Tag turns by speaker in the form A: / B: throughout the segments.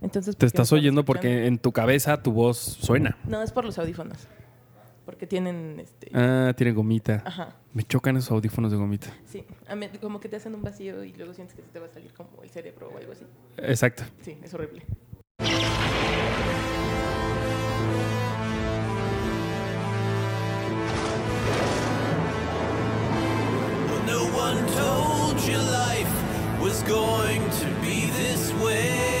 A: Entonces,
B: Te
A: ¿por qué
B: estás oyendo
A: escuchando?
B: porque en tu cabeza tu voz suena.
A: No, es por los audífonos. Porque tienen este.
B: Ah, tiene gomita.
A: Ajá.
B: Me chocan esos audífonos de gomita.
A: Sí. A mí- como que te hacen un vacío y luego sientes que se te va a salir como el cerebro o algo así.
B: Exacto.
A: Sí, es horrible.
C: No one told you life was going to be this way.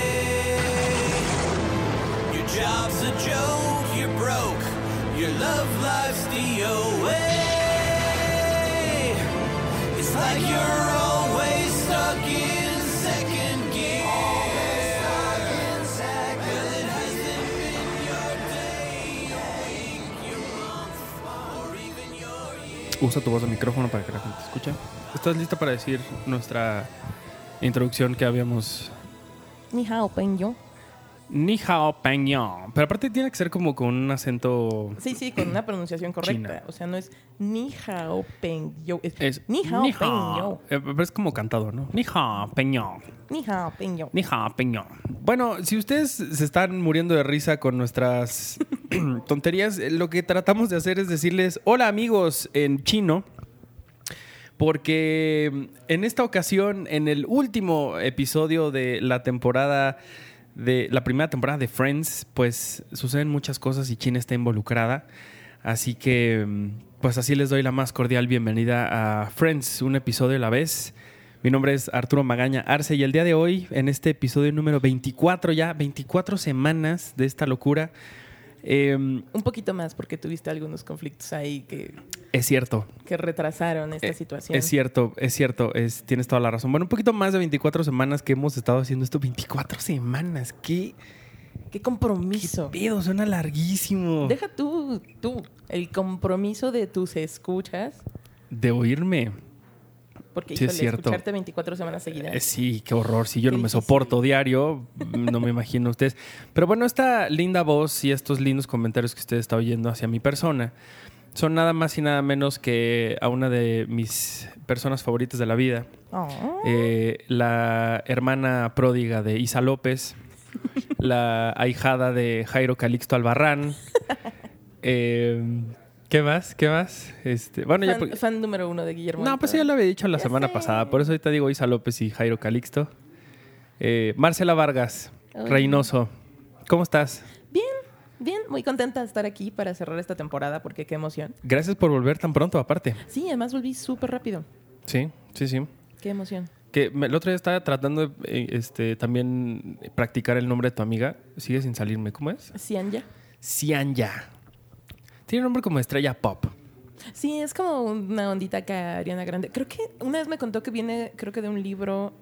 C: Your job's a joke, you're broke, your love life's DOA. It's like you're always stuck in second gear. Well, it hasn't been your day, your week, your month, or even your year.
B: Usa tu voz de micrófono para que la gente escuche. ¿Estás lista para decir nuestra introducción que habíamos...
A: Ni hao, pen yo.
B: Ni hao peño. Pero aparte tiene que ser como con un acento...
A: Sí, sí, con una pronunciación correcta.
B: China.
A: O sea, no es ni hao, pen yo. Es,
B: Es
A: ni hao,
B: ni
A: yo.
B: Eh, pero es como cantado, ¿no? Ni hao peño.
A: Ni hao, yo.
B: Ni hao peño. Bueno, si ustedes se están muriendo de risa con nuestras tonterías, eh, lo que tratamos de hacer es decirles hola amigos en chino. Porque en esta ocasión, en el último episodio de la temporada, de la primera temporada de Friends, pues suceden muchas cosas y China está involucrada. Así que, mm, pues así les doy la más cordial bienvenida a Friends, un episodio a la vez. Mi nombre es Arturo Magaña Arce y el día de hoy, en este episodio número 24 ya, 24 semanas de esta locura, em,
A: Un poquito más, porque tuviste algunos conflictos ahí que,
B: es cierto,
A: que retrasaron esta
B: Eh,
A: situación.
B: Es cierto, es cierto, es, tienes toda la razón. Bueno, un poquito más de 24 semanas que hemos estado haciendo esto. 24 semanas, qué,
A: Qué
B: qué
A: compromiso.
B: pedo, suena larguísimo.
A: Deja tú, tú, el compromiso de tus escuchas,
B: De oírme.
A: Porque
B: Sí, es
A: híjole,
B: cierto.
A: escucharte 24 semanas seguidas.
B: Eh, sí, qué horror. Si yo no me soporto diario, no me imagino ustedes. Pero bueno, esta linda voz y estos lindos comentarios que usted está oyendo hacia mi persona son nada más y nada menos que a una de mis personas favoritas de la vida.
A: Oh.
B: Eh, la hermana pródiga de Isa López, la ahijada de Jairo Calixto Albarrán. Eh, ¿Qué más? ¿Qué más? Este, bueno, ya
A: fan,
B: por-
A: fan número uno de Guillermo.
B: no, pues ya lo había dicho la
A: Ya
B: semana
A: sé.
B: pasada. Por eso ahorita digo Isa López y Jairo Calixto. Eh, Marcela Vargas,
A: Hola.
B: Reynoso. ¿Cómo estás?
A: Bien, bien, muy contenta de estar aquí para cerrar esta temporada porque qué emoción.
B: Gracias por volver tan pronto, aparte.
A: Sí, además volví súper rápido.
B: Sí, sí, sí.
A: Qué emoción.
B: Que el otro día estaba tratando de eh, este, también practicar el nombre de tu amiga. Sigue sin salirme. ¿Cómo es?
A: Cianya.
B: Cianya. Tiene nombre como estrella pop.
A: Sí, es como una ondita que Ariana Grande. Creo que una vez me contó que viene, creo que de un libro,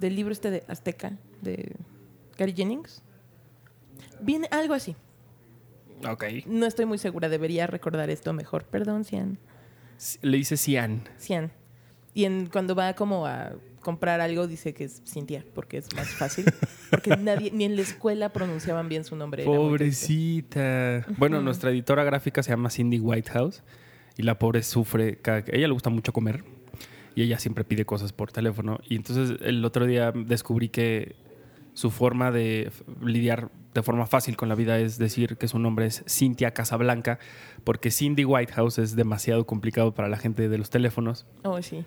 A: del libro este de Azteca, de Gary Jennings. Viene algo así.
B: Ok.
A: No estoy muy segura, debería recordar esto mejor. Perdón, Cian.
B: Le dice Cian.
A: Cian. Y en, cuando va como a comprar algo dice que es Cintia, porque es más fácil. Porque nadie, ni en la escuela pronunciaban bien su nombre.
B: Pobrecita. Bueno, nuestra editora gráfica se llama Cindy Whitehouse y la pobre sufre. cada- A ella le gusta mucho comer y ella siempre pide cosas por teléfono. Y entonces el otro día descubrí que su forma de lidiar de forma fácil con la vida es decir que su nombre es Cintia Casablanca, porque Cindy Whitehouse es demasiado complicado para la gente de los teléfonos.
A: Oh, sí.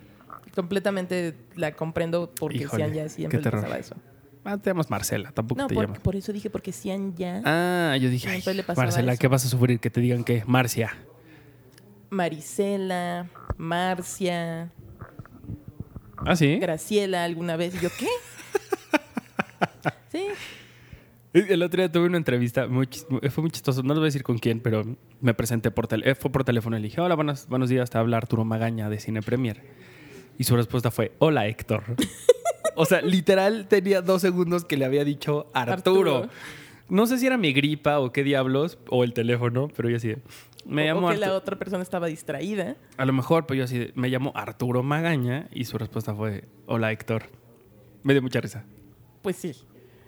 A: Completamente la comprendo porque
B: Híjole,
A: ya siempre le pasaba eso.
B: Ah, te llamas Marcela, tampoco
A: No,
B: te
A: por,
B: llamas.
A: por eso dije, porque Cian ya.
B: Ah, yo dije,
A: Siempre
B: "Ay,
A: le pasaba
B: Marcela,
A: eso.
B: ¿qué vas a sufrir? Que te digan que Marcia.
A: Marisela, Marcia,
B: Ah, sí.
A: Graciela alguna vez. Y yo, ¿qué? sí.
B: El otro día tuve una entrevista, muy chis- fue muy chistoso, no les voy a decir con quién, pero me presenté por teléfono, fue por teléfono y le dije, hola, buenos, buenos días, te habla Arturo Magaña de Cine Premier. Y su respuesta fue, hola Héctor. o sea, literal tenía dos segundos que le había dicho Arturo.
A: Arturo.
B: No sé si era mi gripa o qué diablos, o el teléfono, pero yo así de, me
A: o,
B: llamo
A: o que la otra persona estaba distraída.
B: A lo mejor, pero yo así de, me llamo Arturo Magaña y su respuesta fue, hola Héctor. Me dio mucha risa.
A: Pues sí.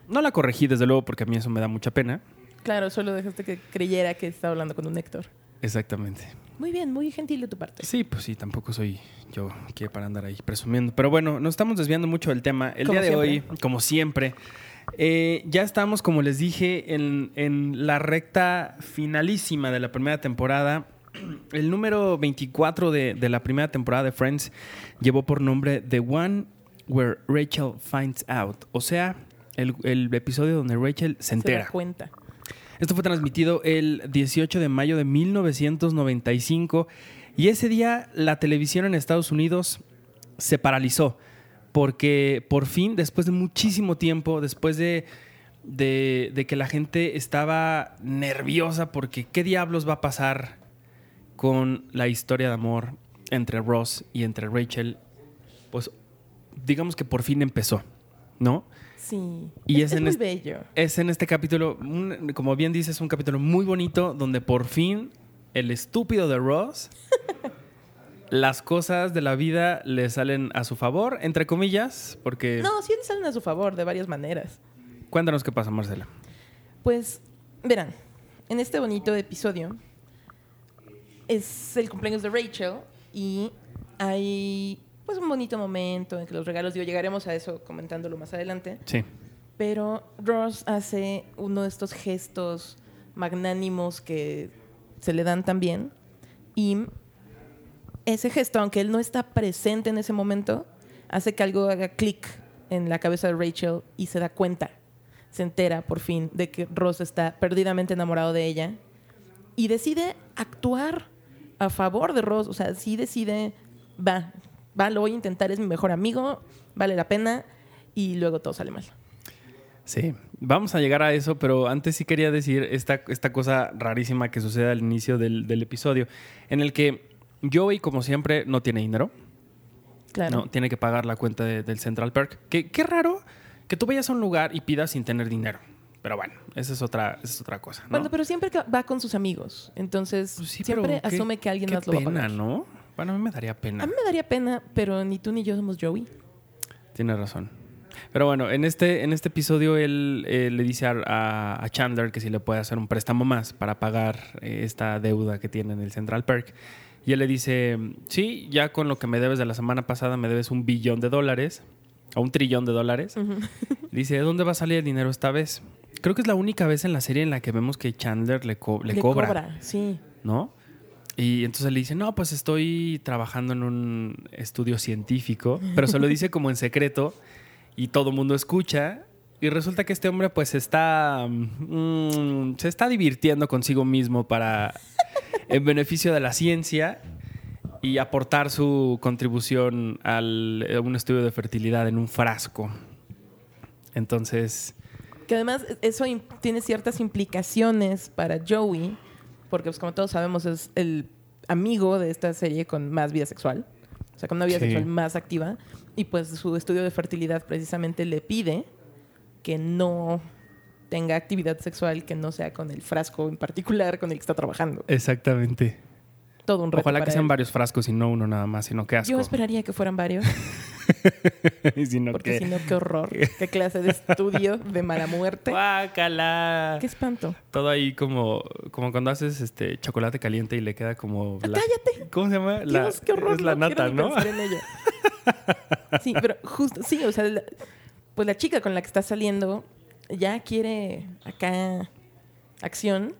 B: No la corregí, desde luego, porque a mí eso me da mucha pena.
A: Claro, solo dejaste que creyera que estaba hablando con un Héctor.
B: Exactamente.
A: Muy bien, muy gentil de tu parte.
B: Sí, pues sí, tampoco soy yo que para andar ahí presumiendo. Pero bueno, nos estamos desviando mucho del tema. El
A: Como
B: día de
A: siempre.
B: hoy, como siempre, Eh, ya estamos, como les dije, en, en la recta finalísima de la primera temporada. El número 24 de, de la primera temporada de Friends llevó por nombre The One Where Rachel Finds Out. O sea, el, el episodio donde Rachel se
A: Se
B: entera.
A: da cuenta.
B: Esto fue transmitido el 18 de mayo de 1995 y ese día la televisión en Estados Unidos se paralizó porque por fin, después de muchísimo tiempo, después de, que la gente estaba nerviosa porque qué diablos va a pasar con la historia de amor entre Ross y entre Rachel, pues digamos que por fin empezó, ¿no?
A: Sí.
B: Y
A: es, muy
B: este-
A: bello.
B: es en este capítulo, un- como bien dices, un capítulo muy bonito donde por fin el estúpido de Ross, las cosas de la vida le salen a su favor, entre comillas, porque...
A: No, sí salen a su favor de varias maneras.
B: Cuéntanos qué pasa, Marcela.
A: Pues, verán, en este bonito episodio es el cumpleaños de Rachel y hay pues un bonito momento en que los regalos, digo, llegaremos a eso comentándolo más adelante,
B: Sí.
A: pero Ross hace uno de estos gestos magnánimos que se le dan también. Y ese gesto, aunque él no está presente en ese momento, hace que algo haga clic en la cabeza de Rachel y se da cuenta, se entera por fin de que Ross está perdidamente enamorado de ella y decide actuar a favor de Ross, o sea, sí decide, va, va, lo voy a intentar, es mi mejor amigo, vale la pena y luego todo sale mal.
B: Sí, vamos a llegar a eso, pero antes sí quería decir esta, esta cosa rarísima que sucede al inicio del, del episodio, en el que Joey, como siempre, no tiene dinero.
A: Claro.
B: No, tiene que pagar la cuenta de- del Central Perk. Que, qué raro que tú vayas a un lugar y pidas sin tener dinero. Pero bueno, esa es otra, esa es otra cosa. ¿no?
A: Bueno, pero siempre va con sus amigos. Entonces,
B: Pues sí,
A: siempre
B: qué-
A: asume que alguien más lo va a
B: pena,
A: pagar.
B: ¿no? Bueno, a mí me daría pena.
A: A mí me daría pena, pero ni tú ni yo somos Joey.
B: Tienes razón. Pero bueno, en este, en este episodio él eh, le dice a, a- Chandler que si le puede hacer un préstamo más para pagar eh, esta deuda que tiene en el Central Perk. Y él le dice, sí, ya con lo que me debes de la semana pasada me debes un billón de dólares, o un trillón de dólares. Dice, ¿de dónde va a salir el dinero esta vez? Creo que es la única vez en la serie en la que vemos que Chandler le, co- le cobra.
A: sí.
B: ¿no? Y entonces le dice, no, pues estoy trabajando en un estudio científico, pero se lo dice como en secreto y todo el mundo escucha. Y resulta que este hombre pues está, mm, se está divirtiendo consigo mismo para, en beneficio de la ciencia y aportar su contribución al, a un estudio de fertilidad en un frasco. Entonces,
A: Que además eso im- tiene ciertas implicaciones para Joey, porque pues como todos sabemos es el amigo de esta serie con más vida sexual, o sea, con una vida
B: Sí.
A: sexual más activa, y pues su estudio de fertilidad precisamente le pide que no tenga actividad sexual que no sea con el frasco en particular con el que está trabajando.
B: exactamente.
A: Todo un reto
B: Ojalá que sean varios frascos y no uno nada más, sino que asco.
A: Yo esperaría que fueran varios,
B: Y si no,
A: porque
B: ¿qué?
A: si no, qué horror. Qué clase de estudio de mala muerte.
B: Guácala.
A: Qué espanto.
B: Todo ahí como, como cuando haces este chocolate caliente y le queda como. la-
A: ¡Cállate!
B: ¿Cómo se llama? La-
A: qué horror.
B: Es la
A: no
B: nata, ¿no?
A: pensar en ello. Sí, pero justo, sí, o sea, la- pues la chica con la que está saliendo ya quiere acá acción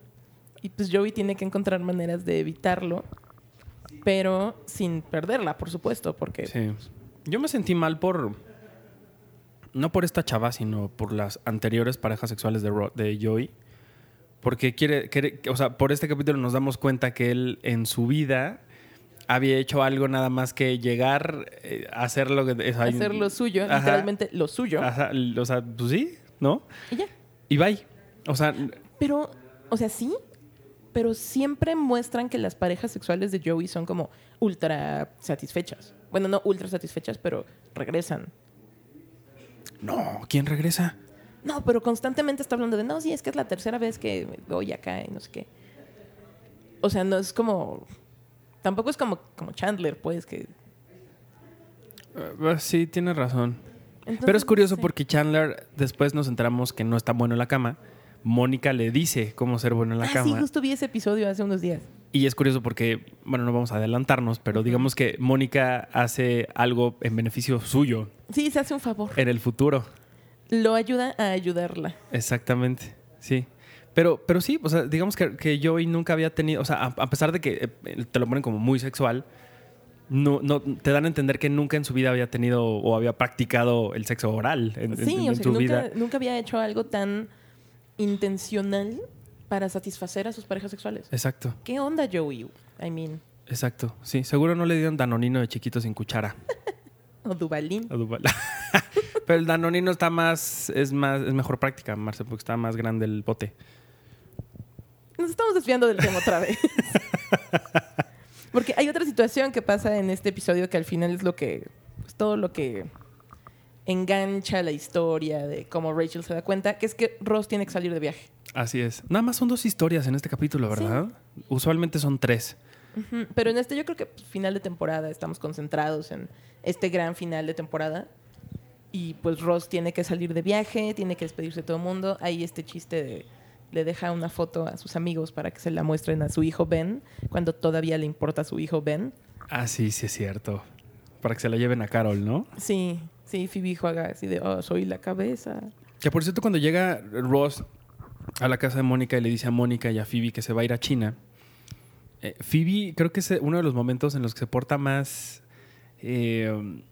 A: y pues Joey tiene que encontrar maneras de evitarlo, pero sin perderla, por supuesto, porque
B: Sí. Yo me sentí mal por. No por esta chava, sino por las anteriores parejas sexuales de, Ro- de Joey. Porque quiere, quiere. O sea, por este capítulo nos damos cuenta que él en su vida había hecho algo nada más que llegar eh, a hacer lo que. sea,
A: hacer lo suyo,
B: Ajá.
A: literalmente lo suyo,
B: Ajá, o sea, pues sí, ¿no?
A: y ya.
B: Y bye. O sea,
A: Pero, o sea, sí, pero siempre muestran que las parejas sexuales de Joey son como ultra satisfechas. Bueno, no ultra satisfechas, pero regresan.
B: no, ¿quién regresa?
A: No, pero constantemente está hablando de, no, sí, es que es la tercera vez que voy acá y no sé qué. O sea, no es como... Tampoco es como, como Chandler, pues, que...
B: Eh, sí, tienes razón.
A: Entonces,
B: Pero es curioso porque Chandler, después nos enteramos que no está bueno en la cama. Mónica le dice cómo ser bueno en la
A: Ah, sí,
B: cama.
A: justo vi ese episodio hace unos días.
B: Y es curioso porque, bueno, no vamos a adelantarnos, pero digamos que Mónica hace algo en beneficio suyo
A: Sí, se hace un favor.
B: en el futuro.
A: Lo ayuda a ayudarla.
B: Exactamente, sí. Pero, pero sí, o sea, digamos que, que Joey nunca había tenido, o sea, a, a pesar de que eh, te lo ponen como muy sexual, no, no, te dan a entender que nunca en su vida había tenido o había practicado el sexo oral en,
A: Sí,
B: en
A: o sea,
B: su vida.
A: nunca había hecho algo tan intencional para satisfacer a sus parejas sexuales.
B: Exacto,
A: ¿Qué onda, Joey? I mean,
B: exacto. Sí, seguro no le dieron danonino de chiquito sin cuchara.
A: o Dubalín.
B: a Duval. Pero el danonino está más, es más, es mejor práctica, Marce, porque está más grande el bote.
A: Nos estamos desviando del tema otra vez. Porque hay otra situación que pasa en este episodio que al final es lo que. pues, todo lo que engancha la historia de cómo Rachel se da cuenta, que es que Ross tiene que salir de viaje.
B: Así es. Nada más son dos historias en este capítulo, ¿verdad? Usualmente son tres.
A: Pero en este yo creo que pues, final de temporada estamos concentrados en este gran final de temporada. Y pues Ross tiene que salir de viaje, tiene que despedirse de todo el mundo. Hay este chiste de le deja una foto a sus amigos para que se la muestren a su hijo Ben, cuando todavía le importa a su hijo Ben.
B: Ah, sí, sí es cierto. Para que se la lleven a Carol, ¿no?
A: Sí, sí, Phoebe juega así de, oh, soy la cabeza.
B: Que por cierto, cuando llega Ross a la casa de Mónica y le dice a Mónica y a Phoebe que se va a ir a China, eh, Phoebe creo que es uno de los momentos en los que se porta más eh,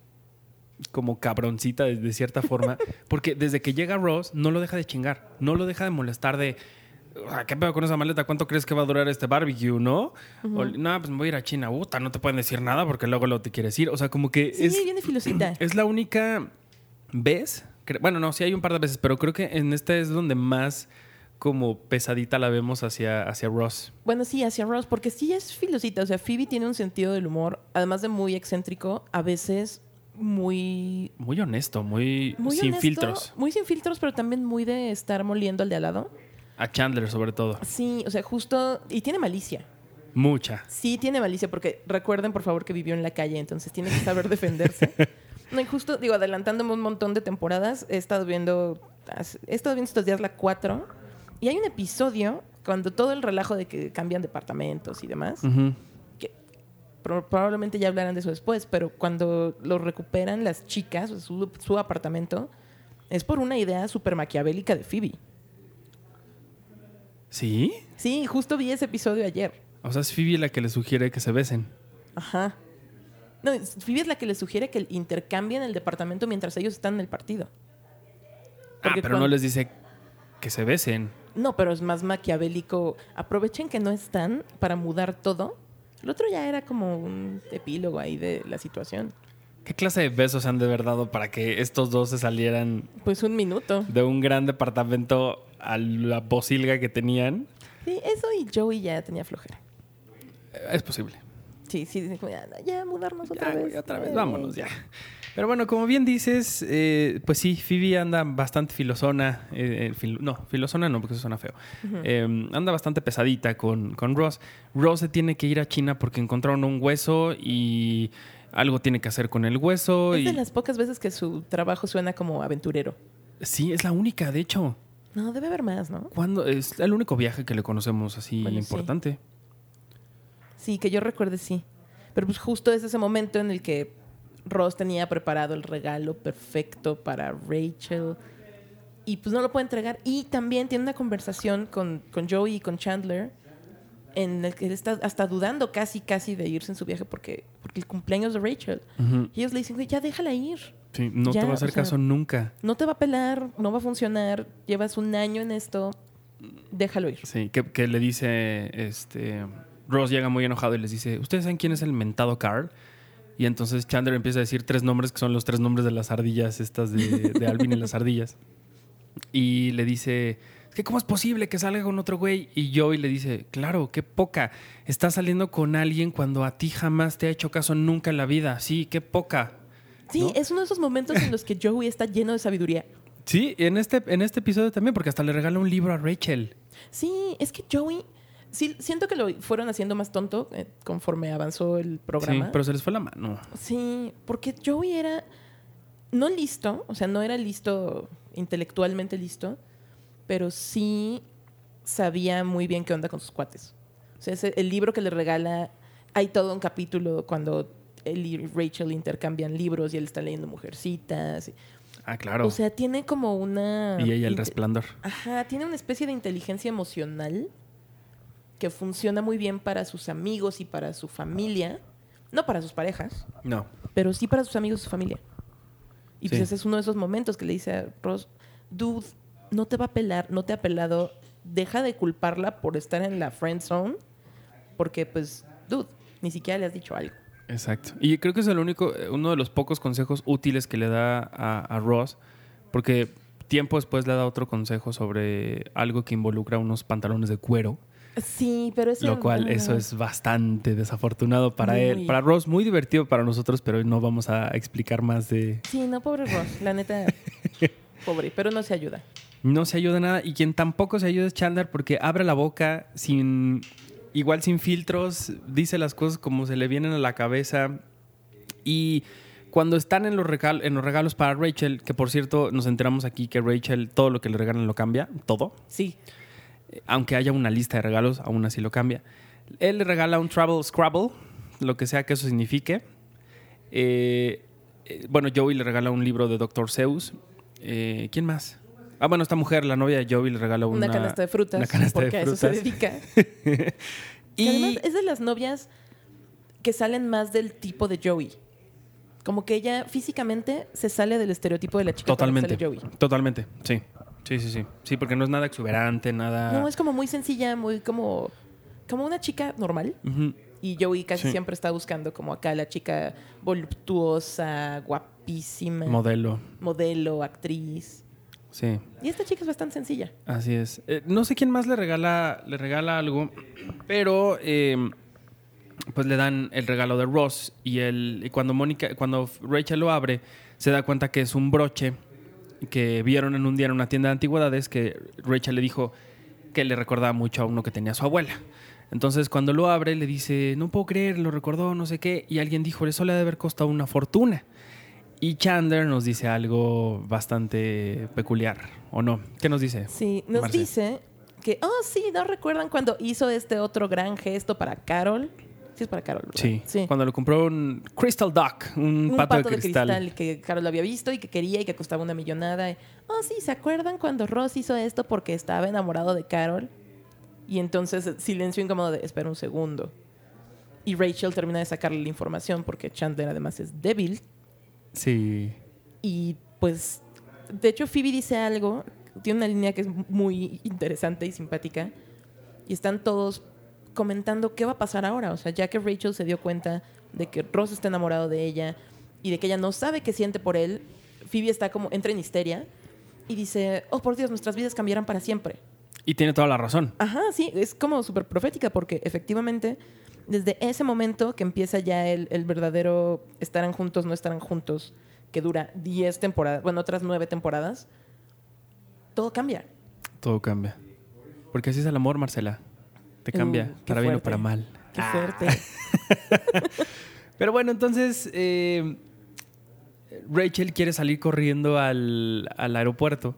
B: como cabroncita de, de cierta forma, porque desde que llega Ross no lo deja de chingar, no lo deja de molestar de... "Ah, ¿Qué pedo con esa maleta? ¿Cuánto crees que va a durar este barbecue, no? O, no, pues me voy a ir a China. Puta, no te pueden decir nada porque luego lo te quieres ir. O sea, como que
A: Sí,
B: es...
A: viene filosita.
B: Es la única vez. Bueno, no, sí hay un par de veces, pero creo que en esta es donde más como pesadita la vemos hacia, hacia Ross.
A: Bueno, sí, hacia Ross, porque sí es filosita. O sea, Phoebe tiene un sentido del humor, además de muy excéntrico, a veces muy
B: Muy honesto, muy,
A: muy
B: sin
A: honesto,
B: filtros.
A: Muy sin filtros, pero también muy de estar moliendo al de al lado.
B: A Chandler, sobre todo.
A: Sí, o sea, justo. Y tiene malicia.
B: Mucha.
A: Sí, tiene malicia, porque recuerden, por favor, que vivió en la calle, entonces tiene que saber defenderse. No, y justo, digo, adelantándome un montón de temporadas, he estado viendo. He estado viendo estos días la 4. Y hay un episodio cuando todo el relajo de que cambian departamentos y demás. Que pro- probablemente ya hablarán de eso después, pero cuando lo recuperan las chicas, su, su apartamento, es por una idea súper maquiavélica de Phoebe.
B: ¿Sí?
A: Sí, justo vi ese episodio ayer.
B: O sea, es Phoebe la que le sugiere que se besen.
A: Ajá. No, Phoebe es la que le sugiere que intercambien el departamento mientras ellos están en el partido.
B: Ah,
A: Porque
B: pero no les dice que se besen.
A: No, pero es más maquiavélico. Aprovechen que no están para mudar todo. El otro ya era como un epílogo ahí de la situación.
B: ¿Qué clase de besos han de haber dado para que estos dos se salieran
A: Pues un minuto.
B: de un gran departamento a la posilga que tenían?
A: Sí, eso y Joey ya tenía flojera.
B: Eh, Es posible.
A: Sí, sí, dicen como, ya, ya mudarnos otra
B: Ya,
A: vez.
B: güey, otra vez,
A: Eh,
B: vámonos ya. Pero bueno, como bien dices, eh, pues sí, Phoebe anda bastante filosona. eh, eh, fil- no, filosona no, porque eso suena feo. Eh, anda bastante pesadita con, con Ross. Ross se tiene que ir a China porque encontraron un hueso y algo tiene que hacer con el hueso.
A: Es
B: y...
A: de las pocas veces que su trabajo suena como aventurero.
B: Sí, es la única, de hecho.
A: No, debe haber más, ¿no?
B: Cuando es el único viaje que le conocemos así
A: Bueno, sí.
B: importante.
A: Sí, que yo recuerde, sí. Pero pues justo es ese momento en el que Ross tenía preparado el regalo perfecto para Rachel y pues no lo puede entregar. Y también tiene una conversación con, con Joey y con Chandler en el que él está hasta dudando casi, casi de irse en su viaje porque, porque el cumpleaños de Rachel. Y ellos le dicen, ya déjala ir.
B: Sí, no
A: Ya,
B: te va a hacer
A: sea,
B: caso nunca.
A: No te va a pelar, no va a funcionar, llevas un año en esto, déjalo ir.
B: Sí, que, que le dice, este, Ross llega muy enojado y les dice, ¿ustedes saben quién es el mentado Carl? Y entonces Chandler empieza a decir tres nombres que son los tres nombres de las ardillas, estas de, de Alvin y las ardillas. Y le dice, ¿qué cómo es posible que salga con otro güey? Y Joey le dice, claro, qué poca. Estás saliendo con alguien cuando a ti jamás te ha hecho caso nunca en la vida. Sí, qué poca.
A: Sí,
B: ¿No?
A: es uno de esos momentos en los que Joey está lleno de sabiduría.
B: Sí, en este, en este episodio también, porque hasta le regala un libro a Rachel.
A: Sí, es que Joey, sí, siento que lo fueron haciendo más tonto eh, conforme avanzó el
B: Sí,
A: programa.
B: pero se les fue la mano.
A: Sí, porque Joey era no listo, o sea, no era listo intelectualmente listo, pero sí sabía muy bien qué onda con sus cuates. O sea, ese- el libro que le regala, hay todo un capítulo cuando él y Rachel intercambian libros y él está leyendo Mujercitas.
B: Ah, claro.
A: O sea, tiene como una...
B: y ella el resplandor.
A: Ajá, tiene una especie de inteligencia emocional que funciona muy bien para sus amigos y para su familia. No para sus parejas,
B: No.
A: pero sí para sus amigos y su familia. Y pues ese es uno de esos momentos que le dice a Ross, dude, no te va a pelar, no te ha pelado, deja de culparla por estar en la friend zone, porque pues, dude, ni siquiera le has dicho algo.
B: Exacto. Y creo que es el único, uno de los pocos consejos útiles que le da a, a Ross, porque tiempo después le da otro consejo sobre algo que involucra unos pantalones de cuero,
A: Sí, pero eso...
B: lo cual eso es bastante desafortunado para
A: Muy.
B: él. Para Ross, muy divertido para nosotros, pero no vamos a explicar más de...
A: Sí, no, pobre Ross, la neta, pobre, pero no se ayuda.
B: No se ayuda nada. Y quien tampoco se ayuda es Chandler porque abre la boca sin... Igual sin filtros, dice las cosas como se le vienen a la cabeza. Y cuando están en los, regal- en los regalos para Rachel, que por cierto nos enteramos aquí que Rachel todo lo que le regalan lo cambia, todo.
A: Sí,
B: Aunque haya una lista de regalos, aún así lo cambia. Él le regala un Travel Scrabble, lo que sea que eso signifique. Eh, eh, bueno, Joey le regala un libro de Dr. Seuss. Eh, ¿Quién más? Ah, bueno, esta mujer, la novia de Joey, le regala una,
A: una, canasta de frutas,
B: una canasta
A: porque
B: de
A: a eso se
B: frutas.
A: dedica.
B: y
A: Que además es de las novias que salen más del tipo de Joey. Como que ella físicamente se sale del estereotipo de la chica la que
B: totalmente,
A: sale Joey.
B: totalmente, sí. Sí, sí, sí. Sí, porque no es nada exuberante, nada...
A: No, es como muy sencilla, muy como, como una chica normal. Y Joey casi
B: Sí.
A: siempre está buscando como acá la chica voluptuosa, guapísima,
B: Modelo,
A: modelo, actriz.
B: Sí.
A: Y esta chica es bastante sencilla.
B: Así es. Eh, no sé quién más le regala, le regala algo, pero eh, pues le dan el regalo de Ross y, el, y cuando Mónica, cuando Rachel lo abre, se da cuenta que es un broche que vieron en un día en una tienda de antigüedades que Rachel le dijo que le recordaba mucho a uno que tenía su abuela. Entonces cuando lo abre le dice, no puedo creer, lo recordó, no sé qué, y alguien dijo, eso le ha de haber costado una fortuna. Y Chandler nos dice algo bastante peculiar, ¿o no? ¿Qué nos dice?
A: Sí, nos
B: Marce?
A: dice que, oh, sí, ¿no recuerdan cuando hizo este otro gran gesto para Carol? Sí, es para Carol. ¿verdad?
B: Sí, cuando le compró un Crystal Duck, un,
A: Un
B: pato, de, cristal.
A: que Carol lo había visto y que quería y que costaba una millonada. Oh, sí, ¿se acuerdan cuando Ross hizo esto porque estaba enamorado de Carol? Y entonces silencio incómodo de, espera un segundo. Y Rachel termina de sacarle la información porque Chandler además es débil.
B: Sí.
A: Y pues, de hecho, Phoebe dice algo, tiene una línea que es muy interesante y simpática. Y están todos comentando qué va a pasar ahora. O sea, ya que Rachel se dio cuenta de que Ross está enamorado de ella y de que ella no sabe qué siente por él, Phoebe está como, entra en histeria y dice, oh por Dios, nuestras vidas cambiarán para siempre.
B: Y tiene toda la razón.
A: Ajá, sí, es como súper profética porque efectivamente desde ese momento que empieza ya el, el verdadero estarán juntos, no estarán juntos, que dura 10 temporadas, bueno, otras 9 temporadas, todo cambia.
B: Todo cambia. Porque así es el amor, Marcela. Te cambia,
A: Uh, qué
B: para bien o para mal.
A: Qué
B: Ah.
A: fuerte.
B: Pero bueno, entonces eh, Rachel quiere salir corriendo al, al aeropuerto.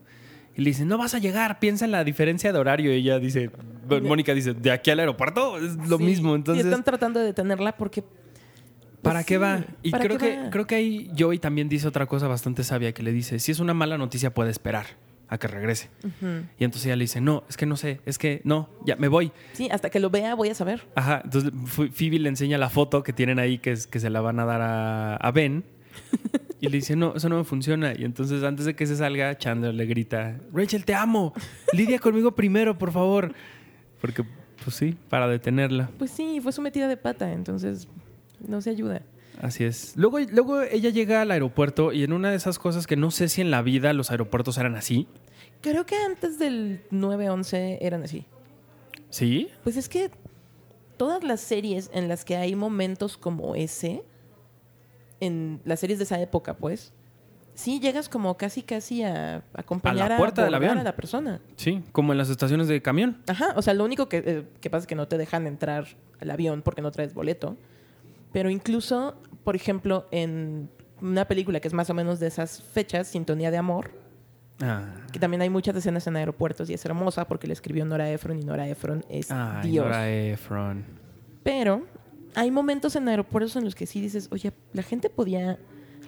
B: Y le dice, no vas a llegar, piensa en la diferencia de horario. Y ella dice, Mónica dice, ¿de aquí al aeropuerto? Es lo
A: Sí,
B: mismo.
A: Y
B: Entonces,
A: están tratando de detenerla porque...
B: ¿para
A: pues
B: qué
A: sí,
B: va? Y
A: ¿para
B: creo
A: qué
B: que,
A: va?
B: creo que ahí Joey también dice otra cosa bastante sabia que le dice, si es una mala noticia puede esperar a que regrese. Y entonces ella le dice, no, es que no sé, es que no, ya me voy.
A: Sí, hasta que lo vea voy a saber.
B: Ajá, entonces Ph- Phoebe le enseña la foto que tienen ahí que, es, que se la van a dar a, a Ben. Y le dice, no, eso no me funciona. Y entonces antes de que se salga, Chandler le grita, Rachel, te amo. Lidia conmigo primero, por favor. Porque, pues sí, para detenerla.
A: Pues sí, fue su metida de pata, entonces no se ayuda.
B: Así es. Luego, luego ella llega al aeropuerto y en una de esas cosas que no sé si en la vida los aeropuertos eran así.
A: Creo que antes del 9-11 eran así.
B: ¿Sí?
A: Pues es que todas las series en las que hay momentos como ese, en las series de esa época, pues, sí llegas como casi casi a acompañar
B: A la puerta del avión.
A: a la persona.
B: Sí, como en las estaciones de camión.
A: Ajá, o sea, lo único que, eh, que pasa es que no te dejan entrar al avión porque no traes boleto. Pero incluso, por ejemplo, en una película que es más o menos de esas fechas, Sintonía de Amor,
B: Ah,
A: que también hay muchas escenas en aeropuertos y es hermosa porque la escribió Nora Ephron y Nora Ephron es
B: Ay,
A: Dios.
B: Nora Ephron.
A: Pero hay momentos en aeropuertos en los que sí dices, oye, la gente podía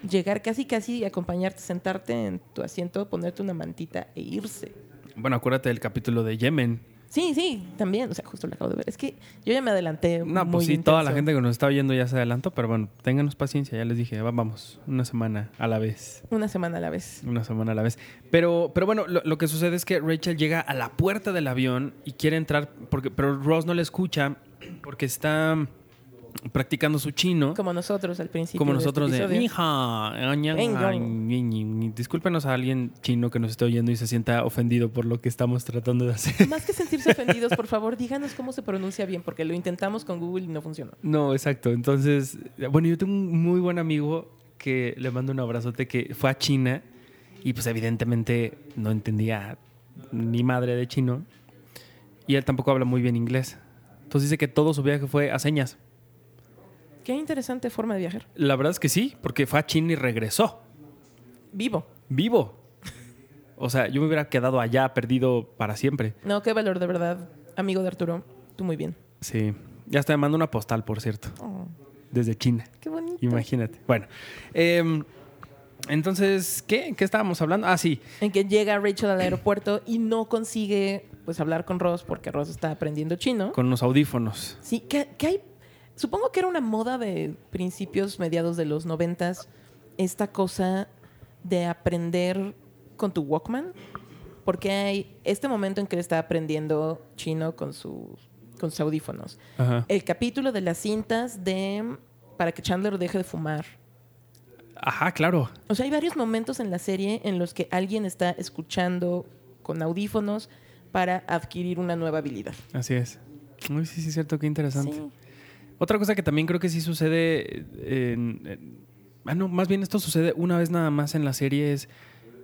A: llegar casi casi, acompañarte, sentarte en tu asiento, ponerte una mantita e irse.
B: Bueno, acuérdate del capítulo de Yemen.
A: Sí, sí, también. O sea, justo lo acabo de ver. Es que yo ya me adelanté.
B: No,
A: muy
B: pues sí, toda la gente que nos está oyendo ya se adelantó, pero bueno, ténganos paciencia, ya les dije, va- vamos, una semana a la vez.
A: Una semana a la vez.
B: Una semana a la vez. Pero, pero bueno, lo, lo que sucede es que Rachel llega a la puerta del avión y quiere entrar, porque, pero Ross no le escucha porque está practicando su chino.
A: Como nosotros al principio.
B: Como
A: de este
B: nosotros de,
A: episodio.
B: "Mija, aña,
A: Venga.
B: ay, ñi, ñi, ñi". Discúlpenos a alguien chino que nos esté oyendo y se sienta ofendido por lo que estamos tratando de hacer.
A: Más que sentirse ofendidos, por favor, díganos cómo se pronuncia bien, porque lo intentamos con Google y no funcionó.
B: No, exacto. Entonces, bueno, yo tengo un muy buen amigo que le mando un abrazote que fue a China y pues evidentemente no entendía ni madre de chino y él tampoco habla muy bien inglés. Entonces dice que todo su viaje fue a señas.
A: Qué interesante forma de viajar.
B: La verdad es que sí, porque fue a China y regresó
A: Vivo.
B: vivo. O sea, yo me hubiera quedado allá perdido para siempre.
A: No, qué valor, de verdad. Amigo de Arturo, tú muy bien.
B: Sí. Ya hasta me mandó una postal, por cierto,
A: Oh,
B: desde China.
A: qué bonito.
B: Imagínate. Bueno, em, entonces, ¿qué? ¿Qué estábamos hablando? Ah, sí.
A: En que llega Rachel al aeropuerto y no consigue pues hablar con Ross porque Ross está aprendiendo chino.
B: Con los audífonos.
A: Sí, que, que hay. Supongo que era una moda de principios, mediados de los noventas, esta cosa de aprender con tu Walkman. Porque hay este momento en que él está aprendiendo chino con sus, con sus audífonos.
B: Ajá.
A: El capítulo de las cintas de para que Chandler deje de fumar.
B: Ajá, claro.
A: O sea, hay varios momentos en la serie en los que alguien está escuchando con audífonos para adquirir una nueva habilidad.
B: Así es. Uy, sí, sí, es cierto, qué interesante.
A: Sí.
B: Otra cosa que también creo que sí sucede en, en- ah, no, más bien esto sucede una vez nada más en la serie es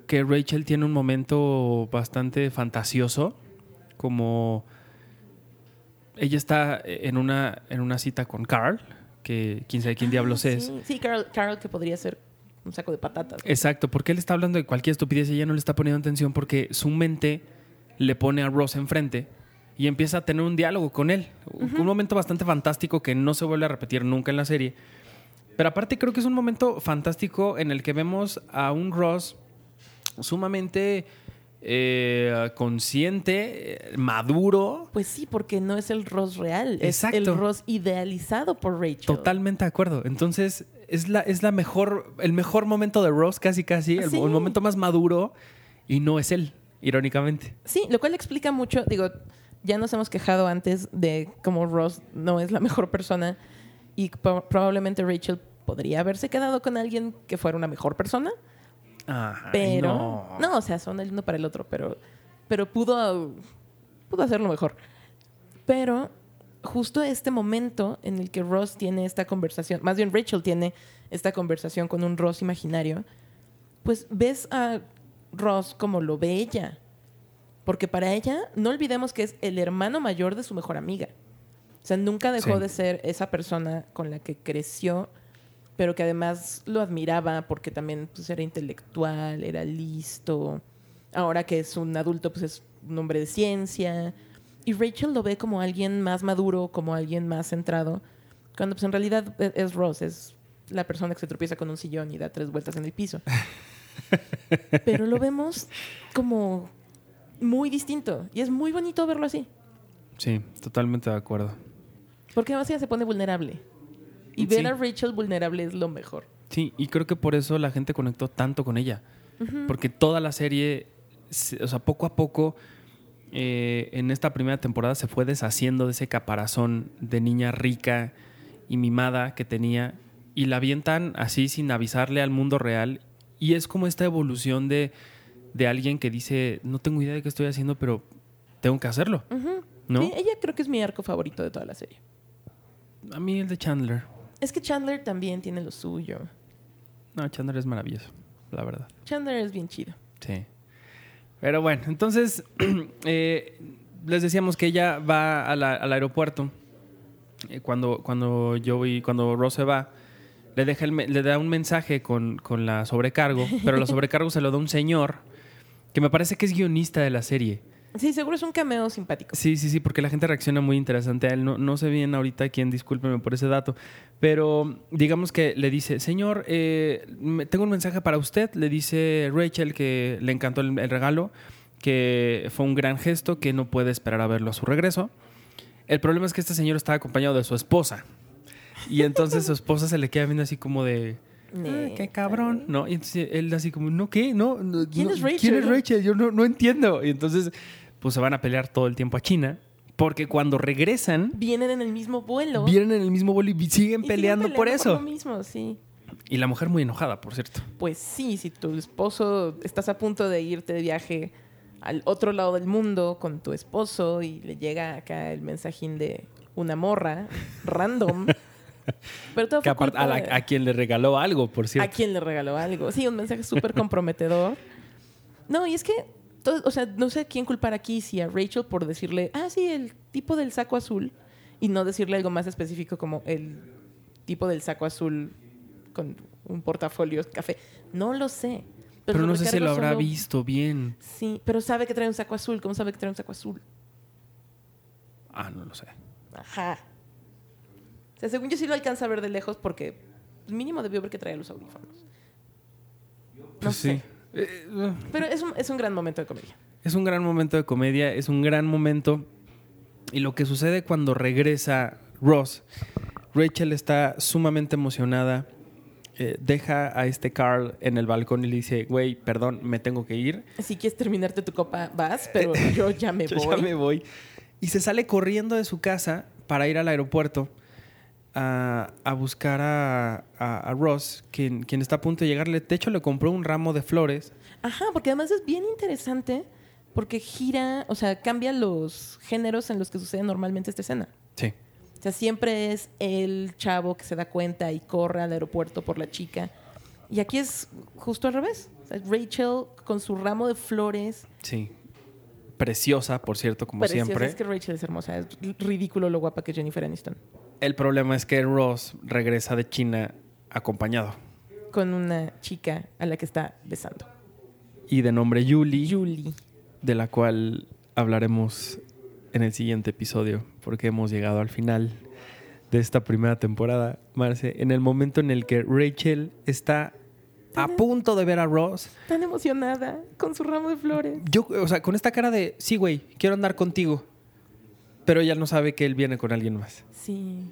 B: que Rachel tiene un momento bastante fantasioso, como ella está en una, en una cita con Carl, que quién sabe quién diablos es.
A: Sí, Carol, Carol, que podría ser un saco de patatas.
B: Exacto, porque él está hablando de cualquier estupidez y ella no le está poniendo atención porque su mente le pone a Ross enfrente y empieza a tener un diálogo con él. Un momento bastante fantástico que no se vuelve a repetir nunca en la serie. Pero aparte creo que es un momento fantástico en el que vemos a un Ross sumamente eh, consciente, eh, maduro.
A: Pues sí, porque no es el Ross real,
B: Exacto.
A: es el Ross idealizado por Rachel.
B: Totalmente de acuerdo. Entonces, es la, es la mejor, el mejor momento de Ross, casi casi, el,
A: Sí.
B: el momento más maduro, y no es él, irónicamente.
A: Sí, lo cual explica mucho, digo, ya nos hemos quejado antes de cómo Ross no es la mejor persona y probablemente Rachel podría haberse quedado con alguien que fuera una mejor persona,
B: Ay,
A: pero
B: no.
A: o sea, son el uno para el otro, pero pero pudo pudo hacerlo mejor. Pero justo este momento en el que Ross tiene esta conversación, más bien Rachel tiene esta conversación con un Ross imaginario, pues ves a Ross como lo ve ella. Porque para ella, no olvidemos que es el hermano mayor de su mejor amiga. O sea, nunca dejó
B: Sí.
A: de ser esa persona con la que creció, pero que además lo admiraba porque también pues, era intelectual, era listo. Ahora que es un adulto, pues es un hombre de ciencia. Y Rachel lo ve como alguien más maduro, como alguien más centrado, cuando pues en realidad e- es Ross, es la persona que se tropieza con un sillón y da tres vueltas en el piso. Pero lo vemos como muy distinto y es muy bonito verlo así,
B: Sí, totalmente de acuerdo.
A: porque además ella se pone vulnerable. Y ver
B: Sí.
A: a Rachel vulnerable es lo mejor.
B: Sí, y creo que por eso la gente conectó tanto con ella. Porque toda la serie, se- o sea, poco a poco, eh, en esta primera temporada se fue deshaciendo de ese caparazón de niña rica y mimada que tenía y la avientan así sin avisarle al mundo real. Y es como esta evolución de, de alguien que dice, no tengo idea de qué estoy haciendo, pero tengo que hacerlo. ¿No?
A: Sí, ella creo que es mi arco favorito de toda la serie.
B: A mí el de Chandler.
A: Es que Chandler también tiene lo suyo.
B: No, Chandler es maravilloso, la verdad.
A: Chandler es bien chido.
B: Sí. Pero bueno, entonces eh, les decíamos que ella va a la- al aeropuerto. Eh, cuando, cuando Joey, cuando Ross se va, le, deja el le da un mensaje con, con la sobrecargo, pero la sobrecargo se lo da un señor que me parece que es guionista de la serie.
A: Sí, seguro es un cameo simpático.
B: Sí, sí, sí, porque la gente reacciona muy interesante a él. No, no sé bien ahorita quién, discúlpeme por ese dato. Pero digamos que le dice, señor, eh, tengo un mensaje para usted. Le dice Rachel que le encantó el, el regalo, que fue un gran gesto, que no puede esperar a verlo a su regreso. El problema es que este señor está acompañado de su esposa. Y entonces su esposa se le queda viendo así como de... "Ay, qué cabrón, ¿no? Y entonces él así como, ¿no qué? ¿No? no,
A: ¿Quién
B: no,
A: es Rachel?
B: ¿Quién es Rachel? Yo no, no entiendo. Y entonces, pues se van a pelear todo el tiempo a China. Porque cuando regresan,
A: Vienen en el mismo vuelo.
B: vienen en el mismo vuelo y siguen
A: y siguen
B: peleando, por eso.
A: lo mismo, sí.
B: y la mujer muy enojada, por cierto.
A: Pues sí, si tu esposo estás a punto de irte de viaje al otro lado del mundo con tu esposo y le llega acá el mensajín de una morra random. Pero todo
B: Que
A: fue culpa
B: a, la-
A: de-
B: a quien le regaló algo, por
A: a
B: cierto.
A: quien le regaló algo. Sí, un mensaje súper comprometedor. No, y es que, todo- o sea, no sé a quién culpar aquí, si a Rachel por decirle, ah, sí, el tipo del saco azul, y no decirle algo más específico como el tipo del saco azul con un portafolio café. No lo sé.
B: Pero, no sé si lo habrá
A: solo-
B: visto bien.
A: Sí, pero sabe que trae un saco azul. ¿Cómo sabe que trae un saco azul?
B: Ah, no lo sé.
A: Ajá. O sea, según yo sí lo alcanza a ver de lejos porque mínimo debió ver que traía los audífonos. No
B: Pues
A: sé.
B: sí. Eh, eh,
A: Pero es un, es un gran momento de comedia.
B: Es un gran momento de comedia, es un gran momento. Y lo que sucede cuando regresa Ross, Rachel está sumamente emocionada. eh, deja a este Carl en el balcón y le dice, güey, perdón, me tengo que ir.
A: Si quieres terminarte tu copa, vas, pero yo ya me
B: Yo
A: voy.
B: ya me voy. Y se sale corriendo de su casa para ir al aeropuerto a, a buscar a, a- a Ross, quien, quien está a punto de llegarle. De hecho, le compró un ramo de flores.
A: Ajá, porque además es bien interesante porque gira, o sea, cambia los géneros en los que sucede normalmente esta escena.
B: Sí.
A: O sea, siempre es el chavo que se da cuenta y corre al aeropuerto por la chica. Y aquí es justo al revés. O sea, Rachel con su ramo de flores.
B: Sí. Preciosa, por cierto, como
A: preciosa.
B: siempre.
A: Es que Rachel es hermosa. Es ridículo lo guapa que es Jennifer Aniston.
B: El problema es que Ross regresa de China acompañado
A: Con una chica a la que está besando.
B: y de nombre Julie,
A: Julie.
B: de la cual hablaremos en el siguiente episodio, porque hemos llegado al final de esta primera temporada, Marce, en el momento en el que Rachel está a punto de ver a Ross.
A: Tan emocionada con su ramo de flores.
B: Yo, o sea, con esta cara de, sí, güey, quiero andar contigo. Pero ella no sabe que él viene con alguien más.
A: Sí.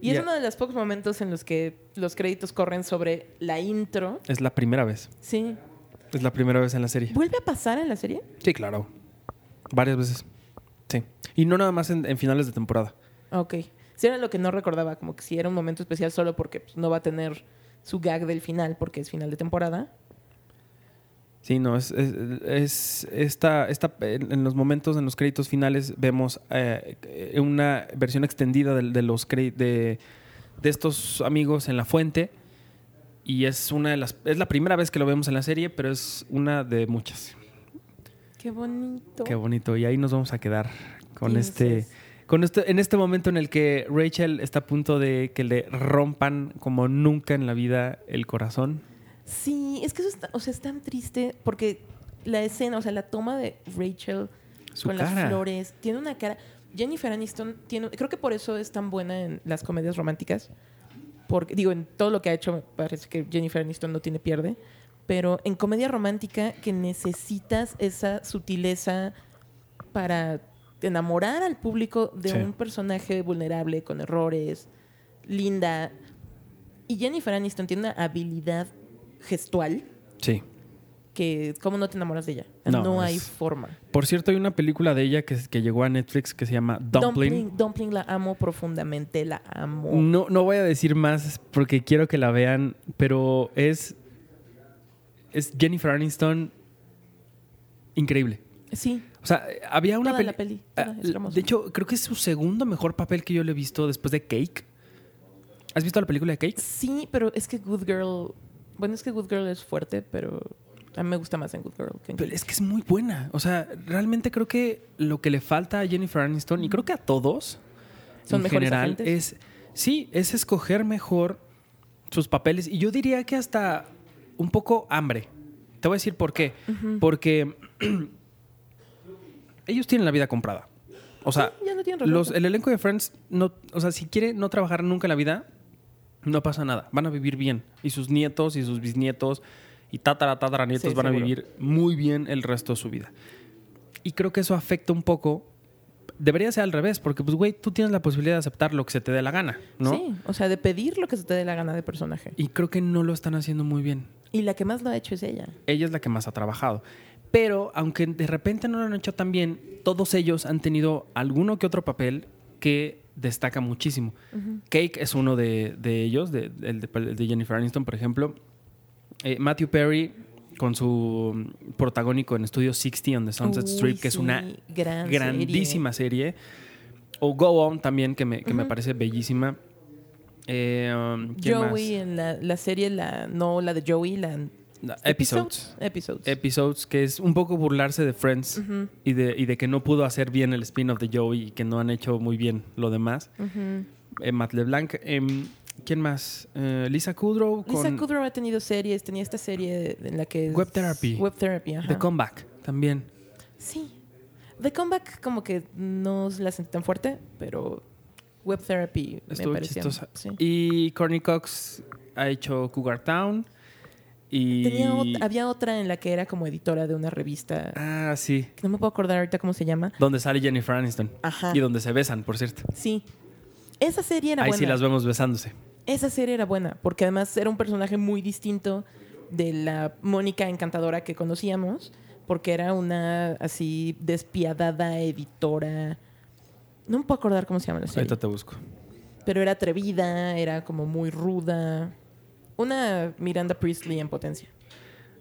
A: Y es uno de los pocos momentos en los que los créditos corren sobre la intro.
B: Es la primera vez.
A: Sí.
B: Es la primera vez en la serie.
A: ¿Vuelve a pasar en la serie?
B: Sí, claro. Varias veces. Sí. Y no nada más en, en finales de temporada.
A: Ok. Sí, era lo que no recordaba, como que si era un momento especial solo porque pues, no va a tener su gag del final porque es final de temporada.
B: Sí, no, es, es, es- esta, esta, en los momentos, en los créditos finales, vemos eh, una versión extendida de, de los de, de estos amigos en la fuente. Y es una de las. Es la primera vez que lo vemos en la serie, pero es una de muchas.
A: Qué bonito.
B: Qué bonito. Y ahí nos vamos a quedar con este. Con este, en este momento en el que Rachel está a punto de que le rompan como nunca en la vida el corazón.
A: Sí, es que eso está, o sea, es tan triste porque la escena, o sea, la toma de Rachel
B: Su
A: con
B: cara.
A: las flores, tiene una cara. Jennifer Aniston tiene, creo que por eso es tan buena en las comedias románticas. Porque, digo, en todo lo que ha hecho me parece que Jennifer Aniston no tiene pierde. Pero en comedia romántica que necesitas esa sutileza para enamorar al público de
B: Sí.
A: un personaje vulnerable, con errores, linda. Y Jennifer Aniston tiene una habilidad gestual
B: Sí.
A: que cómo no te enamoras de ella.
B: No,
A: No, hay
B: es-
A: forma.
B: Por cierto, hay una película de ella que, que llegó a Netflix que se llama Dumpling.
A: Dumpling. Dumpling la amo profundamente, la amo.
B: No, no voy a decir más porque quiero que la vean, pero es, es Jennifer Aniston increíble.
A: Sí,
B: O sea, había una
A: Toda
B: peli-
A: la peli,
B: Ah,
A: toda, es hermosa.
B: De hecho, creo que es su segundo mejor papel que yo le he visto después de Cake. ¿Has visto la película de Cake?
A: sí, pero es que Good Girl. Bueno, es que Good Girl es fuerte, pero a mí me gusta más en Good Girl que en
B: Pero es que es muy buena. O sea, realmente creo que lo que le falta a Jennifer Aniston, y creo que a todos,
A: Son
B: en
A: mejores
B: general,
A: agentes.
B: es. Sí, es escoger mejor sus papeles. Y yo diría que hasta un poco hambre. Te voy a decir por qué. Porque ellos tienen la vida comprada. O sea,
A: Sí, ya no tienen
B: los, el elenco de Friends, no, o sea, si quiere no trabajar nunca en la vida, no pasa nada. Van a vivir bien. Y sus nietos y sus bisnietos y tatara, tatara nietos
A: Sí,
B: van a vivir muy bien el resto de su vida. Y creo que eso afecta un poco. Debería ser al revés, porque, pues, güey, tú tienes la posibilidad de aceptar lo que se te dé la gana, ¿no?
A: Sí, o sea, de pedir lo que se te dé la gana de personaje.
B: Y creo que no lo están haciendo muy bien.
A: Y la que más lo ha hecho es ella.
B: ella es la que más ha trabajado. Pero aunque de repente no lo han hecho tan bien, todos ellos han tenido alguno que otro papel que destaca muchísimo. Cake es uno de, de ellos, de, el, de, Jennifer Aniston, por ejemplo. Eh, Matthew Perry con su mm, protagónico en Studio 60 on the Sunset
A: Uy,
B: Strip, que es una
A: gran
B: grandísima serie. O Go On también, que me, que me parece bellísima. Eh, um.
A: Joey en la, la serie, la no la de Joey, la
B: Episodes.
A: Episodes.
B: episodes, que es un poco burlarse de Friends y, de, y de que no pudo hacer bien el spin-off de Joey y que no han hecho muy bien lo demás.
A: ujú.
B: Eh, Matt LeBlanc. em, ¿Quién más? Eh, Lisa Kudrow con
A: Lisa Kudrow ha tenido series, tenía esta serie en la que es-
B: Web Therapy.
A: Web Therapy, ajá.
B: The Comeback también.
A: Sí. The Comeback como que no la sentí tan fuerte, pero Web Therapy
B: Estuvo
A: me parecía. sí.
B: Y Courtney Cox ha hecho Cougar Town. Y...
A: Tenía ot- había otra en la que era como editora de una revista,
B: Ah, sí.
A: no me puedo acordar ahorita cómo se llama.
B: Donde sale Jennifer Aniston.
A: Ajá.
B: Y donde se besan, por cierto.
A: Sí. Esa serie era
B: Ahí
A: buena.
B: sí las vemos besándose.
A: Esa serie era buena, porque además era un personaje muy distinto de la Mónica encantadora que conocíamos, porque era una así despiadada editora. No me puedo acordar cómo se llama la serie.
B: Ahorita te busco.
A: Pero era atrevida, era como muy ruda. Una Miranda Priestley en potencia.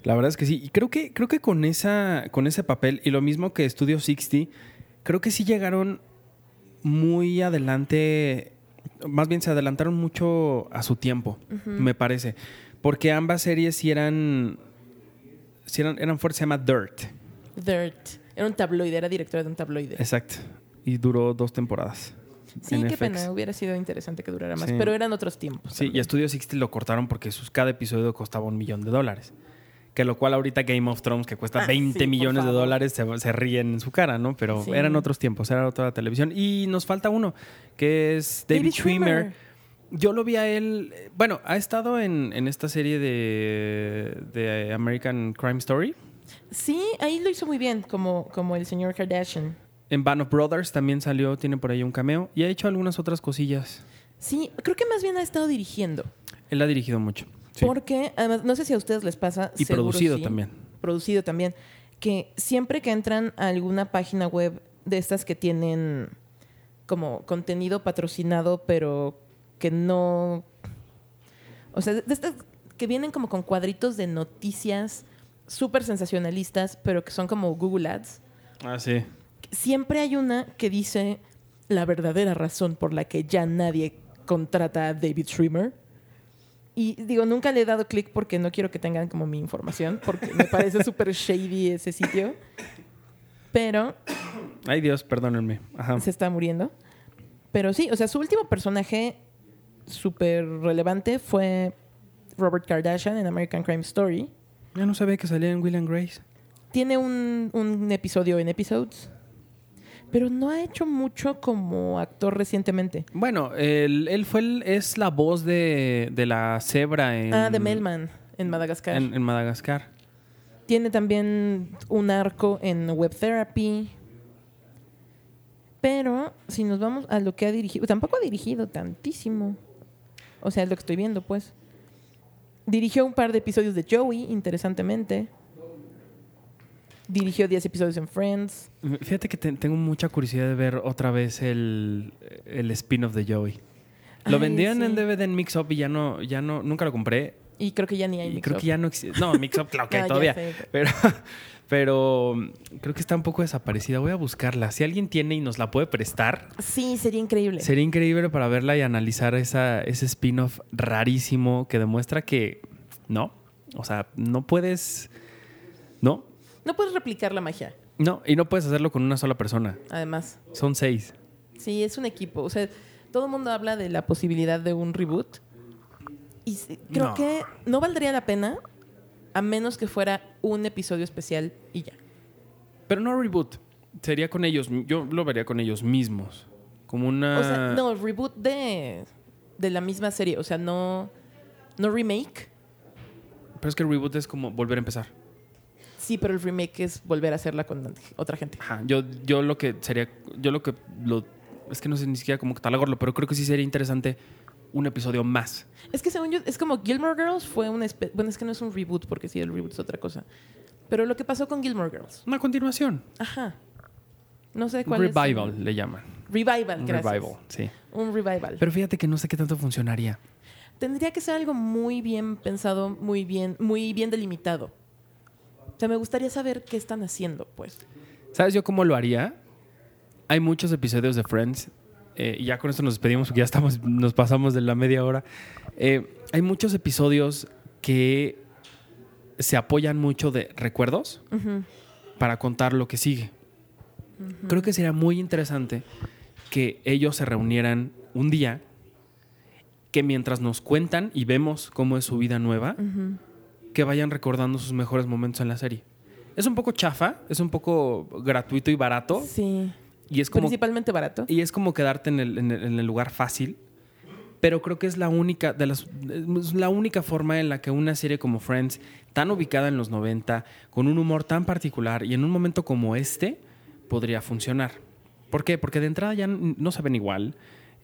B: La verdad es que sí. Y creo que, creo que con, esa, con ese papel, y lo mismo que Studio 60, creo que sí llegaron muy adelante. Más bien se adelantaron mucho a su tiempo, me parece. Porque ambas series sí eran. Sí eran, eran se llama Dirt.
A: Dirt. Era un tabloide, era directora de un tabloide.
B: Exacto. Y duró dos temporadas.
A: Sí,
B: en
A: qué
B: FX.
A: pena, hubiera sido interesante que durara más,
B: Sí.
A: pero eran otros tiempos.
B: Sí, y a Studio 60 lo cortaron porque sus, cada episodio costaba un millón de dólares. Que lo cual ahorita Game of Thrones, que cuesta
A: Ah,
B: 20
A: sí, por
B: millones de dólares, se, se ríen en su cara, ¿no? Pero
A: Sí.
B: eran otros tiempos, era otra televisión. Y nos falta uno, que es David, Schwimmer. Yo lo vi a él, bueno, ha estado en, en esta serie de, de American Crime Story.
A: Sí, ahí lo hizo muy bien, como, como el señor Kardashian.
B: En Band of Brothers también salió, tiene por ahí un cameo. Y ha hecho algunas otras cosillas.
A: Sí, creo que más bien ha estado dirigiendo.
B: Él ha dirigido mucho. Sí.
A: Porque, además, no sé si a ustedes les pasa.
B: Y
A: seguro
B: producido
A: sí,
B: también.
A: Producido también. Que siempre que entran a alguna página web de estas que tienen como contenido patrocinado, pero que no. O sea, de estas que vienen como con cuadritos de noticias súper sensacionalistas, pero que son como Google Ads.
B: Ah, sí.
A: Siempre hay una que dice la verdadera razón por la que ya nadie contrata a David Schwimmer. Y digo, nunca le he dado clic porque no quiero que tengan como mi información, porque me parece súper shady ese sitio. Pero
B: Ay, Dios, perdónenme. Ajá.
A: se está muriendo. Pero sí, o sea, su último personaje súper relevante fue Robert Kardashian en American Crime Story.
B: Ya no sabía que salía en Will and Grace.
A: Tiene un, un episodio en Episodes, pero no ha hecho mucho como actor recientemente.
B: Bueno, él, él fue el- es la voz de, de la cebra en,
A: Ah, de Melman en Madagascar.
B: en, en Madagascar.
A: Tiene también un arco en Web Therapy. Pero si nos vamos a lo que ha dirigido, tampoco ha dirigido tantísimo. O sea, es lo que estoy viendo, pues. Dirigió un par de episodios de Joey, interesantemente. Dirigió 10 episodios en Friends.
B: Fíjate que te- tengo mucha curiosidad de ver otra vez el, el spin-off de Joey. Lo
A: Ay,
B: vendían en. DVD en Mix Up y ya no, ya no, nunca lo compré.
A: Y creo que ya ni hay
B: Y
A: mix
B: creo
A: up.
B: que ya no existe. No, Mix Up, claro que hay todavía. Pero, pero creo que está un poco desaparecida. Voy a buscarla. Si alguien tiene y nos la puede prestar,
A: Sí, sería increíble.
B: Sería increíble para verla y analizar esa, ese spin-off rarísimo que demuestra que no. O sea, no puedes. No.
A: No puedes replicar la magia,
B: No. Y no puedes hacerlo con una sola persona.
A: además.
B: Son seis.
A: Sí, es un equipo. O sea, todo el mundo habla de la posibilidad de un reboot. Y creo
B: No.
A: que no valdría la pena a menos que fuera un episodio especial y ya.
B: Pero no reboot. Sería con ellos, yo lo vería con ellos mismos. Como una...
A: O sea, no, reboot de, de la misma serie. O sea, no, no remake.
B: Pero es que el reboot es como volver a empezar.
A: Sí, pero el remake es volver a hacerla con otra gente.
B: Ajá, yo, yo lo que sería, yo lo que lo, es que no sé ni siquiera cómo catalogarlo, pero creo que sí sería interesante un episodio más.
A: Es que según yo, es como Gilmore Girls fue una espe- Bueno, es que no es un reboot, porque sí, el reboot es otra cosa. Pero lo que pasó con Gilmore Girls.
B: Una continuación.
A: Ajá. No sé cuál es.
B: Revival le llaman.
A: Revival,
B: Un
A: gracias.
B: revival, sí.
A: Un revival.
B: Pero fíjate que no sé qué tanto funcionaría.
A: Tendría que ser algo muy bien pensado, muy bien, muy bien delimitado. O sea, me gustaría saber qué están haciendo, pues.
B: ¿Sabes yo cómo lo haría? Hay muchos episodios de Friends. eh, y ya con esto nos despedimos porque ya estamos, nos pasamos de la media hora. Eh, hay muchos episodios que se apoyan mucho de recuerdos
A: Ujú.
B: para contar lo que sigue. Creo que sería muy interesante que ellos se reunieran un día, que mientras nos cuentan y vemos cómo es su vida nueva,
A: Ujú.
B: Que vayan recordando sus mejores momentos en la serie. Es un poco chafa, es un poco gratuito y barato,
A: Sí.
B: y es como,
A: Principalmente barato.
B: y es como quedarte en el, en el- en el lugar fácil, pero creo que es la única, de las, es la única forma en la que una serie como Friends, tan ubicada en los 90, con un humor tan particular y en un momento como este, podría funcionar. ¿Por qué? Porque de entrada ya no se ven igual.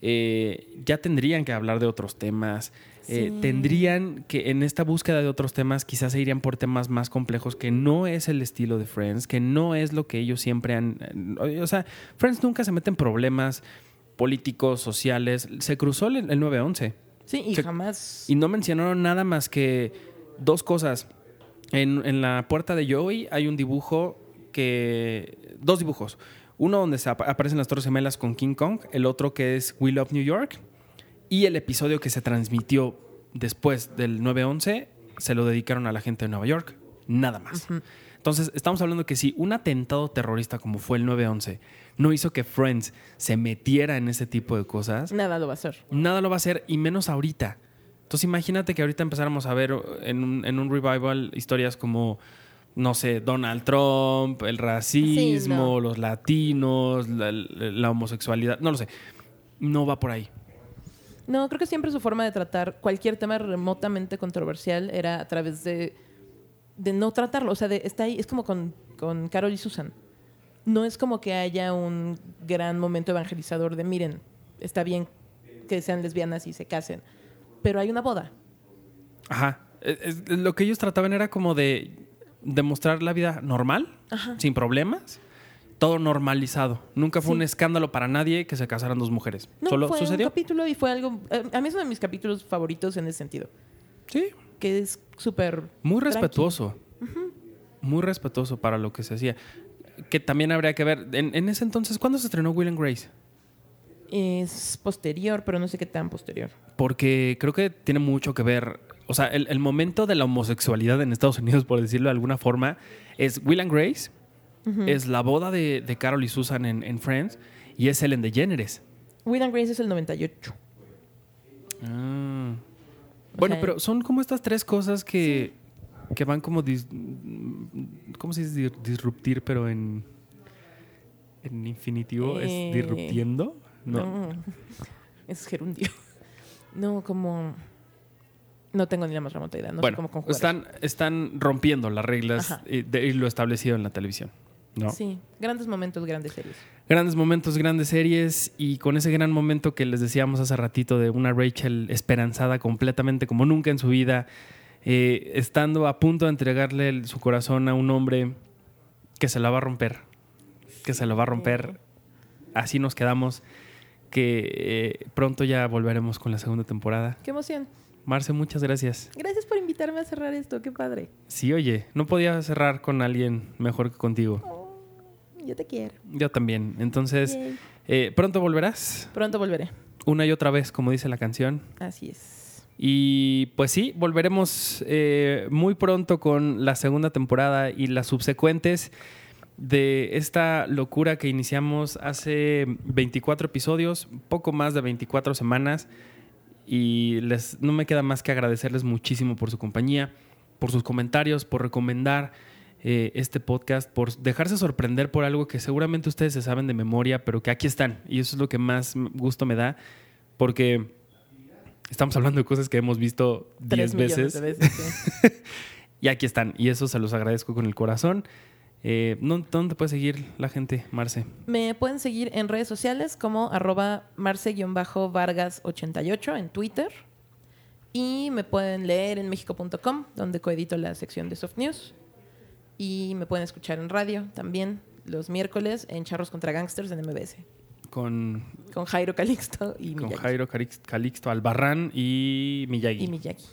B: eh, ya tendrían que hablar de otros temas. Eh,
A: Sí.
B: tendrían que en esta búsqueda de otros temas quizás se irían por temas más complejos que no es el estilo de Friends, que no es lo que ellos siempre han... O sea, Friends nunca se mete en problemas políticos, sociales. Se cruzó el, el 9-11
A: Sí, y
B: Se-
A: jamás.
B: y no mencionaron nada más que dos cosas. En, en la puerta de Joey hay un dibujo que... Dos dibujos. Uno donde se ap- aparecen las Torres Gemelas con King Kong, el otro que es We Love New York, y el episodio que se transmitió después del 9-11 se lo dedicaron a la gente de Nueva York. Nada más. Entonces, estamos hablando que si un atentado terrorista como fue el 9-11 no hizo que Friends se metiera en ese tipo de cosas,
A: Nada lo va a hacer.
B: nada lo va a hacer y menos ahorita. Entonces imagínate que ahorita empezáramos a ver en un, en un revival historias como, no sé, Donald Trump, el racismo,
A: Sí, no.
B: los latinos, la, la homosexualidad, no lo sé. No va por ahí.
A: No, creo que siempre su forma de tratar cualquier tema remotamente controversial era a través de, de no tratarlo. O sea, de, está ahí, es como con, con Carol y Susan. No es como que haya un gran momento evangelizador de, miren, está bien que sean lesbianas y se casen, pero hay una boda.
B: Ajá. Es- es- lo que ellos trataban era como de demostrar la vida normal, sin problemas, todo normalizado. Nunca fue
A: Sí.
B: un escándalo para nadie que se casaran dos mujeres.
A: No,
B: Solo
A: fue
B: sucedió.
A: un capítulo y fue algo... eh, A mí es uno de mis capítulos favoritos en ese sentido.
B: Sí.
A: Que es súper...
B: Muy respetuoso. Muy respetuoso para lo que se hacía. Que también habría que ver. En, en ese entonces, ¿cuándo se estrenó Will and Grace?
A: Es posterior, pero no sé qué tan posterior.
B: Porque creo que tiene mucho que ver. O sea, el, el momento de la homosexualidad en Estados Unidos, por decirlo de alguna forma, es Will and Grace, es la boda de, de Carol y Susan en, en Friends, y es Ellen DeGeneres.
A: Will and Grace es el 98.
B: Ah. Bueno, pero son como estas tres cosas que, que van como... dis- ¿Cómo se dice? Disruptir, pero en... En infinitivo
A: Eh,
B: es disruptiendo. No.
A: No. Es gerundio. No, como. No tengo ni la más remota idea. No sé
B: bueno,
A: cómo
B: están, están rompiendo las reglas y, de- y lo establecido en la televisión. ¿No?
A: Sí, grandes momentos, grandes series.
B: Grandes momentos, grandes series y con ese gran momento que les decíamos hace ratito de una Rachel esperanzada completamente como nunca en su vida, eh, estando a punto de entregarle el- su corazón a un hombre que se la va a romper, que se lo va a romper. Así nos quedamos, que eh, pronto ya volveremos con la segunda temporada.
A: ¡Qué emoción!
B: Marce, muchas gracias.
A: Gracias por invitarme a cerrar esto. ¡Qué padre!
B: Sí, oye, no podía cerrar con alguien mejor que contigo.
A: Oh, yo te quiero.
B: Yo también. Entonces, eh, pronto volverás.
A: Pronto volveré.
B: una y otra vez, como dice la canción.
A: Así es.
B: Y pues sí, volveremos eh, muy pronto con la segunda temporada y las subsecuentes de esta locura que iniciamos hace 24 episodios, poco más de 24 semanas. Y les, no me queda más que agradecerles muchísimo por su compañía, por sus comentarios, por recomendar eh, este podcast, por dejarse sorprender por algo que seguramente ustedes se saben de memoria, pero que aquí están. Y eso es lo que más gusto me da, porque estamos hablando de cosas que hemos visto
A: Tres
B: 10
A: millones
B: veces.
A: de veces. sí.
B: Y aquí están. Y eso se los agradezco con el corazón. Eh, ¿no- ¿Dónde puede seguir la gente, Marce?
A: Me pueden seguir en redes sociales como arroba marce-vargas88 en Twitter. Y me pueden leer en mexico.com, donde coedito la sección de Soft News. Y me pueden escuchar en radio también los miércoles en Charros contra Gangsters en MBS.
B: Con,
A: Con Jairo Calixto y
B: con
A: Miyagi.
B: Jairo Calix- Calixto Albarrán y Miyagi.
A: Y
B: Y,
A: Miyagi.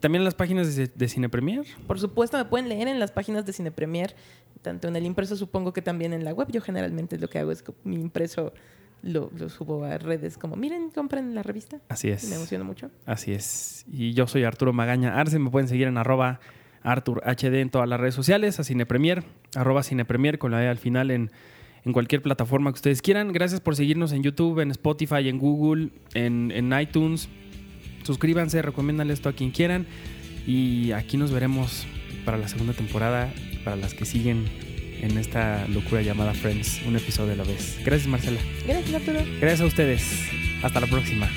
B: también en las páginas de, de Cine Premier.
A: Por supuesto, me pueden leer en las páginas de Cine Premier, tanto en el impreso, supongo que también en la web. Yo generalmente lo que hago es que mi impreso lo, lo subo a redes como, miren, compren la revista.
B: Así es.
A: Y me emociono mucho.
B: Así es. Y yo soy Arturo Magaña Arce. Me pueden seguir en arroba Artur HD en todas las redes sociales, a Cinepremier, arroba Cinepremier con la E al final en, en cualquier plataforma que ustedes quieran. Gracias por seguirnos en YouTube, en Spotify, en Google, en, en iTunes. Suscríbanse, recomiéndanle esto a quien quieran. Y aquí nos veremos para la segunda temporada, para las que siguen en esta locura llamada Friends, un episodio a la vez. Gracias, Marcela.
A: Gracias, Arturo.
B: Gracias a ustedes. Hasta la próxima.